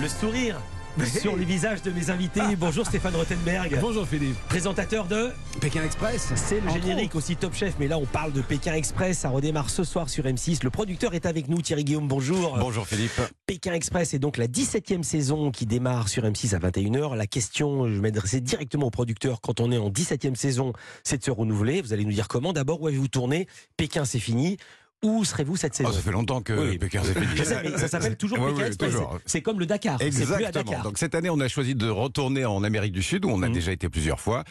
Le sourire sur les visages de mes invités. Bonjour Stéphane Rothenberg. Bonjour Philippe. Présentateur de Pékin Express. C'est le générique aussi Top Chef, mais là on parle de Pékin Express. Ça redémarre ce soir sur M6. Le producteur est avec nous, Thierry Guillaume. Bonjour. Bonjour Philippe. Pékin Express est donc la 17e saison qui démarre sur M6 à 21h. La question, je m'adressais directement au producteur quand on est en 17e saison, c'est de se renouveler. Vous allez nous dire comment. D'abord, où avez-vous tourné? Pékin, c'est fini. Où serez-vous cette saison oh, Ça fait longtemps que Oui. Pékin c'est fini. Je sais, mais ça s'appelle toujours Oui. C'est comme le Dakar. À Exactement. Dakar. Donc cette année, on a choisi de retourner en Amérique du Sud, où on a Mhm. déjà été plusieurs fois.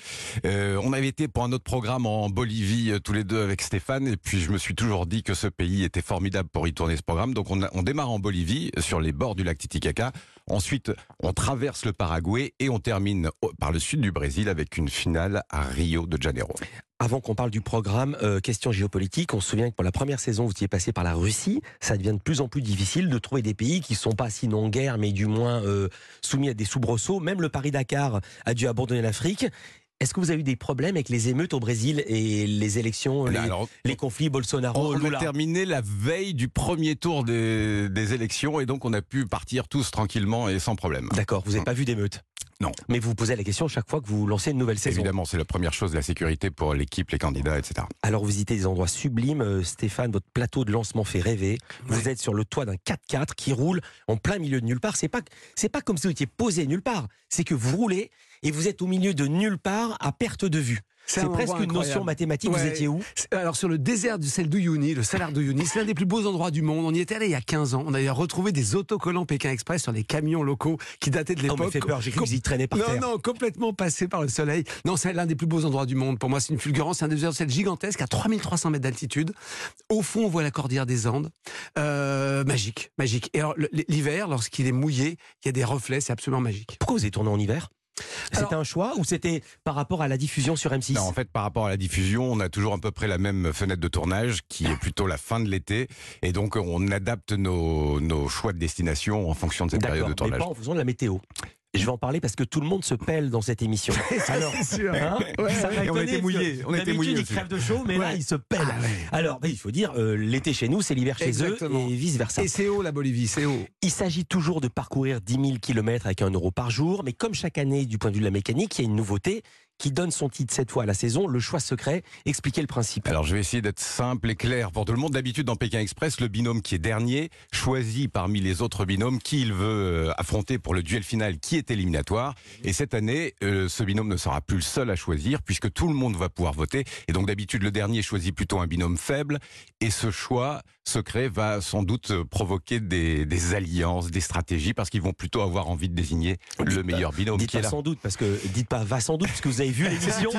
Euh, on avait été pour un autre programme en Bolivie, euh, tous les deux avec Stéphane, et puis je me suis toujours dit que ce pays était formidable pour y tourner ce programme. Donc on, a- on démarre en Bolivie, sur les bords du lac Titicaca. Ensuite, on traverse le Paraguay et on termine par le sud du Brésil avec une finale à Rio de Janeiro. Avant qu'on parle du programme, euh, question géopolitique, on se souvient que pour la première saison, vous étiez passé par la Russie. Ça devient de plus en plus difficile de trouver des pays qui ne sont pas sinon en guerre, mais du moins euh, soumis à des soubresauts. Même le Paris-Dakar a dû abandonner l'Afrique. Est-ce que vous avez eu des problèmes avec les émeutes au Brésil et les élections, les, Alors, les conflits Bolsonaro, On a terminé la veille du premier tour des, des élections et donc on a pu partir tous tranquillement et sans problème. D'accord, vous n'avez pas vu d'émeutes? Non. Mais vous vous posez la question chaque fois que vous lancez une nouvelle saison. Évidemment, c'est la première chose, la sécurité pour l'équipe, les candidats, etc. Alors vous visitez des endroits sublimes, euh, Stéphane, votre plateau de lancement fait rêver. Vous êtes sur le toit d'un 4x4 qui roule en plein milieu de nulle part. C'est pas c'est pas comme si vous étiez posé nulle part, c'est que vous roulez et vous êtes au milieu de nulle part à perte de vue. C'est un presque une notion mathématique. Vous étiez où? Alors sur le désert du sel d'Uyuni, le salaire d'Uyuni, c'est l'un des plus beaux endroits du monde. On y était allé il y a 15 ans. On a retrouvé des autocollants Pékin Express sur les camions locaux qui dataient de Oh, l'époque. me fait peur, j'ai cru y traînez par non, terre. non, complètement passé par le soleil. Non, c'est l'un des plus beaux endroits du monde. Pour moi, c'est une fulgurance. C'est un désert du sel gigantesque à 3300 mètres d'altitude. Au fond, on voit la cordillère des Andes. Euh, magique, magique. Et alors, l'hiver, lorsqu'il est mouillé, il y a des reflets. C'est absolument magique. Pourquoi vous êtes tourné en hiver? C'était un choix ou c'était par rapport à la diffusion sur M6 Non, en fait, par rapport à la diffusion, on a toujours à peu près la même fenêtre de tournage, qui est plutôt la fin de l'été, et donc on adapte nos, nos choix de destination en fonction de cette période de mais tournage. pas en fonction de la météo. Je vais en parler parce que tout le monde se pèle dans cette émission. Alors, c'est sûr. hein, Ouais, ça et on était parce mouillés, on était d'habitude, mouillés ils crèvent de chaud, mais là, Ouais. ils se pèlent. Ah. Alors, il faut dire, euh, l'été chez nous, c'est l'hiver chez Exactement. eux et vice-versa. Et c'est haut la Bolivie, c'est haut. Il s'agit toujours de parcourir 10 000 km avec un euro par jour, mais comme chaque année, du point de vue de la mécanique, il y a une nouveauté qui donne son titre cette fois à la saison, le choix secret. Expliquez le principe. Alors je vais essayer d'être simple et clair pour tout le monde. D'habitude dans Pékin Express, le binôme qui est dernier choisit parmi les autres binômes qui il veut euh, affronter pour le duel final qui est éliminatoire. Et cette année, euh, ce binôme ne sera plus le seul à choisir puisque tout le monde va pouvoir voter. Et donc d'habitude le dernier choisit plutôt un binôme faible. Et ce choix secret va sans doute provoquer des, des alliances, des stratégies parce qu'ils vont plutôt avoir envie de désigner le meilleur binôme Dites qui est pas là. sans doute, parce que dites pas va sans doute, parce que vous avez vu l'émission,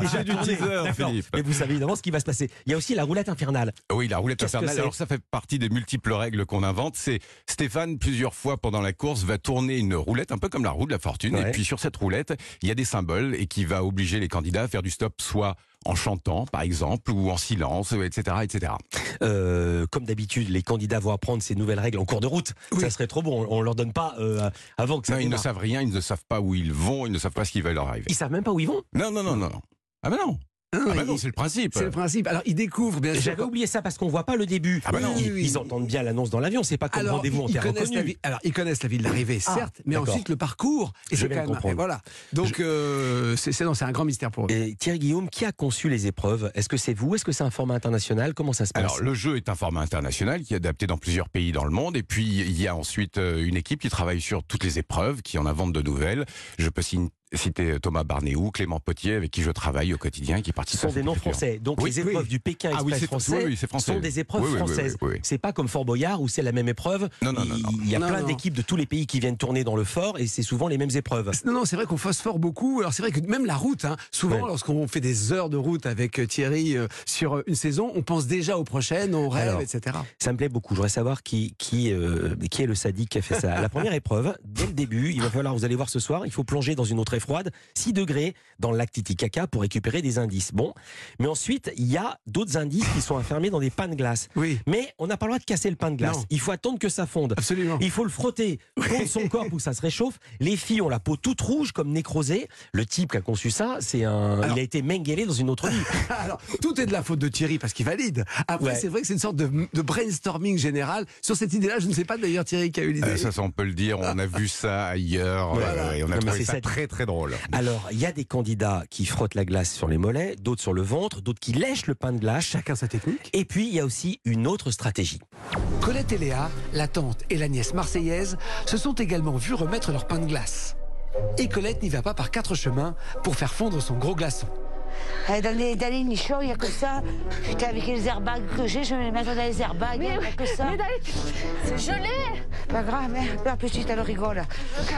déjà du teaser. Philippe. Mais vous savez évidemment ce qui va se passer. Il y a aussi la roulette infernale. Oui, la roulette infernale. Alors ça fait partie des multiples règles qu'on invente. C'est Stéphane plusieurs fois pendant la course va tourner une roulette un peu comme la roue de la fortune. Ouais. Et puis sur cette roulette, il y a des symboles et qui va obliger les candidats à faire du stop, soit en chantant par exemple ou en silence, etc., etc. Euh, comme d'habitude, les candidats vont apprendre ces nouvelles règles en cours de route. Oui. Ça serait trop bon. On leur donne pas euh, avant que ça Non, ils ne savent rien, ils ne savent pas où ils vont, ils ne savent pas ce qui va leur arriver. Ils savent même pas où ils vont. Non, non, non, non. non. Ah ben non. Non, Ah non, c'est le principe. c'est le principe. Alors, ils découvrent, bien sûr. J'avais oublié ça parce qu'on voit pas le début. Ah bah non. ils, Oui, oui, ils oui. entendent bien l'annonce dans l'avion. C'est pas comme rendez-vous en ils terre connaissent la inconnue. Alors, ils connaissent la ville d'arrivée, Ah, certes, mais d'accord. ensuite le parcours. Et Je quand de même. et voilà. Donc, euh, c'est c'est- non, c'est un grand mystère pour eux. Et Thierry Guillaume, qui a conçu les épreuves? Est-ce que c'est vous? Est-ce que c'est un format international? Comment ça se passe? Alors le jeu est un format international qui est adapté dans plusieurs pays dans le monde et puis il y a ensuite euh, une équipe qui travaille sur toutes les épreuves, qui en inventent de nouvelles. Je peux sign- citer Thomas Barnéou, Clément Potier avec qui je travaille au quotidien et qui Ce participe sont à des noms français. Donc Oui, les épreuves oui. du Pékin Ah oui, Express français oui, oui, c'est français. sont des épreuves Oui, oui, oui, françaises. oui, oui. C'est pas comme Fort Boyard où c'est la même épreuve. Non, non, non, Il- non. Il y a Non, plein d'équipes de tous les pays qui viennent tourner dans le fort et c'est souvent les mêmes épreuves. Non, non, c'est vrai qu'on phosphore beaucoup. Alors c'est vrai que même la route, hein, souvent Ouais. lorsqu'on fait des heures de route avec euh, Thierry euh, sur euh, une saison, on pense déjà aux prochaines, aux rêves, Alors. etc. Ça me plaît beaucoup. Je voudrais savoir qui, qui, euh, qui est le sadique qui a fait ça. La première épreuve, dès le début, il va falloir, vous allez voir ce soir, il faut plonger dans une autre très froide, 6 degrés dans le lac Titicaca pour récupérer des indices. Bon, mais ensuite, il y a d'autres indices qui sont enfermés dans des pains de glace. Oui, Mais on n'a pas le droit de casser le pain de glace. Non. Il faut attendre que ça fonde. absolument. Il faut le frotter contre son corps pour que ça se réchauffe. Les filles ont la peau toute rouge comme nécrosée. Le type qui a conçu ça, c'est un. Alors- il a été menguelé dans une autre vie. Alors, tout est de la faute de Thierry parce qu'il valide. Après, Ouais. c'est vrai que c'est une sorte de, de brainstorming général sur cette idée-là. Je ne sais pas d'ailleurs Thierry qui a eu l'idée. Euh, ça, ça, on peut le dire, on a vu ça ailleurs Voilà. euh, et on a Non, trouvé ça ça. très très drôle. Alors, il y a des candidats qui frottent la glace sur les mollets, d'autres sur le ventre, d'autres qui lèchent le pain de glace. Chacun sa technique. Et puis, il y a aussi une autre stratégie. Colette et Léa, la tante et la nièce marseillaise, se sont également vues remettre leur pain de glace. Et Colette n'y va pas par quatre chemins pour faire fondre son gros glaçon. Eh, Dans les, dans les nichons, il n'y a que ça. Putain, avec les airbags que j'ai, je vais les mettre dans les airbags. Il n'y a que ça. C'est gelé Pas grave, hein. La petite, elle rigole.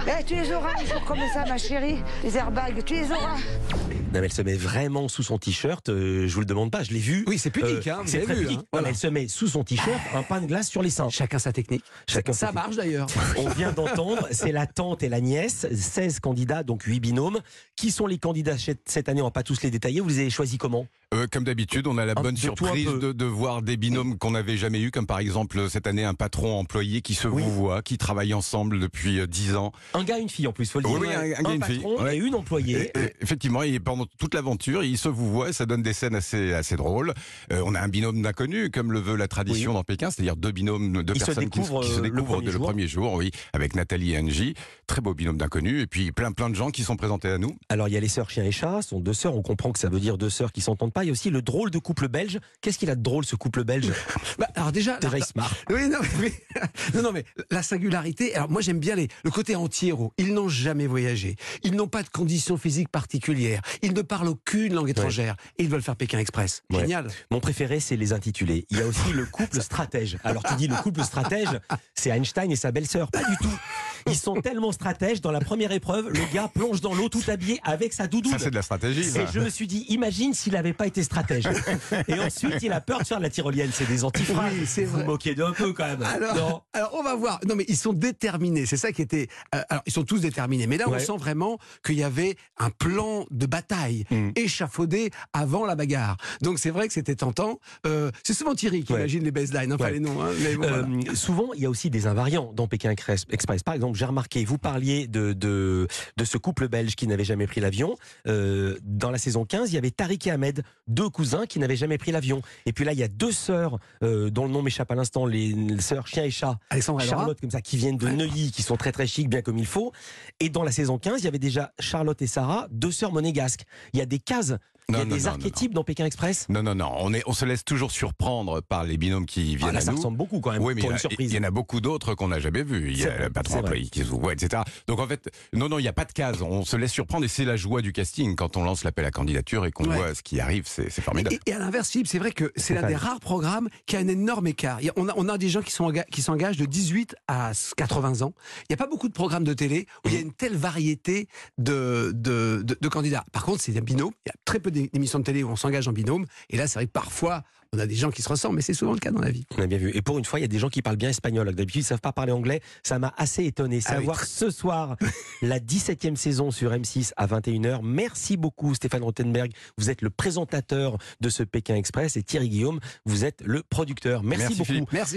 Eh, tu les auras un jour comme ça, ma chérie. Les airbags, tu les auras. Non, mais elle se met vraiment sous son t-shirt. euh, je vous le demande pas, je l'ai vu. Oui, c'est pudique, hein, vous c'est très vu, pudique. hein, voilà. elle se met sous son t-shirt un pain de glace sur les seins. Chacun sa technique. Chacun ça sa marche d'ailleurs. On vient d'entendre, c'est la tante et la nièce, 16 candidats, donc 8 binômes. Qui sont les candidats cette année? On va pas tous les détailler. Vous les avez choisis comment? Euh, comme d'habitude, on a la bonne de surprise de, de voir des binômes qu'on n'avait jamais eu, comme par exemple cette année un patron employé qui se Oui. vouvoie, qui travaille ensemble depuis euh, 10 ans. Un gars, une fille en plus, faut le dire. Oui, un- un gars, une fille. patron Ouais. et une employée. Et- et effectivement, et pendant toute l'aventure, il se vous voit, ça donne des scènes assez assez drôles. Euh, on a un binôme d'inconnus, comme le veut la tradition dans Pékin, c'est-à-dire deux binômes, deux Ils se personnes qui, découvrent, qui se euh, le découvrent premier le jour. premier jour, oui, avec Nathalie et Angie, très beau binôme d'inconnus, et puis plein plein de gens qui sont présentés à nous. Alors il y a les sœurs chien et chat, sont deux sœurs, on comprend que ça veut dire deux sœurs qui s'entendent Il y a aussi le drôle de couple belge. Qu'est-ce qu'il a de drôle ce couple belge? Bah, alors déjà, Déjà la- il se marre. Oui, non, mais, oui. non, non, mais la singularité. Alors moi, j'aime bien les, le côté anti-héros. Ils n'ont jamais voyagé. Ils n'ont pas de conditions physiques particulières. Ils ne parlent aucune langue étrangère. Et ils veulent faire Pékin Express. Ouais. Génial. Mon préféré, c'est les intitulés. Il y a aussi le couple stratège. Alors tu dis le couple stratège, c'est Einstein et sa belle-sœur. Pas du tout. Ils sont tellement stratèges. Dans la première épreuve, le gars plonge dans l'eau tout habillé avec sa doudoune. Ça c'est de la stratégie. ça. Et je me suis dit, imagine s'il n'avait pas été stratège. Et ensuite, il a peur de faire de la tyrolienne. C'est des antiphrases. Oui, c'est Vous vrai. moquez d'un peu quand même. Alors, Non. alors, on va voir. Non, mais ils sont déterminés. C'est ça qui était. euh, alors, ils sont tous déterminés. Mais là, on sent vraiment qu'il y avait un plan de bataille Mm. échafaudé avant la bagarre. Donc, c'est vrai que c'était tentant. Euh, c'est souvent Thierry qui Ouais. imagine les baselines, enfin Ouais. les noms. hein, mais bon, voilà. Euh, souvent, il y a aussi des invariants dans Pékin Express. Express. Par exemple, j'ai remarqué, vous parliez de, de, de ce couple belge qui n'avait jamais pris l'avion. Euh, dans la saison 15, il y avait Tariq et Ahmed, deux cousins qui n'avaient jamais pris l'avion. Et puis là, il y a deux sœurs, euh, dont le nom m'échappe à l'instant, les, les sœurs chien et chat. Alexandre Laura. Charlotte, comme ça, qui viennent de. Neuilly, qui sont très très chics, bien comme il faut. Et dans la saison 15, il y avait déjà Charlotte et Sarah, deux sœurs monégasques. Il y a des cases, il y a Non, non, des non, archétypes dans Pékin Express? Non, non, non. On, est, on se laisse toujours surprendre par les binômes qui Ah, viennent là, à ça nous. ressemble beaucoup quand même Oui, mais pour il y, une a- surprise. il y en a beaucoup d'autres qu'on n'a jamais vus. Il y a vrai, le patron employé qui se voit, etc. Donc en fait, non, non, il n'y a pas de case. On se laisse surprendre et c'est la joie du casting. Quand on lance l'appel à candidature et qu'on Ouais. voit ce qui arrive, c'est formidable. Et, et à l'inverse, Philippe, c'est vrai que c'est l'un des rares programmes qui a un énorme écart. On, a, on a des gens qui s'engagent de 18 à 80 ans. Il n'y a pas beaucoup de programmes de télé où il y a une telle variété de, de, de- de candidats. Par contre, c'est un binôme. Il y a très peu d'émissions de télé où on s'engage en binôme. Et là, c'est vrai que parfois, on a des gens qui se ressemblent, mais c'est souvent le cas dans la vie. On a bien vu. Et pour une fois, il y a des gens qui parlent bien espagnol. D'habitude, ils ne savent pas parler anglais. Ça m'a assez étonné. Ah oui, Savoir très- ce soir la 17e saison sur M6 à 21h. Merci beaucoup, Stéphane Rothenberg. Vous êtes le présentateur de ce Pékin Express et Thierry Guillaume, vous êtes le producteur. Merci, Merci, beaucoup. Philippe. Merci.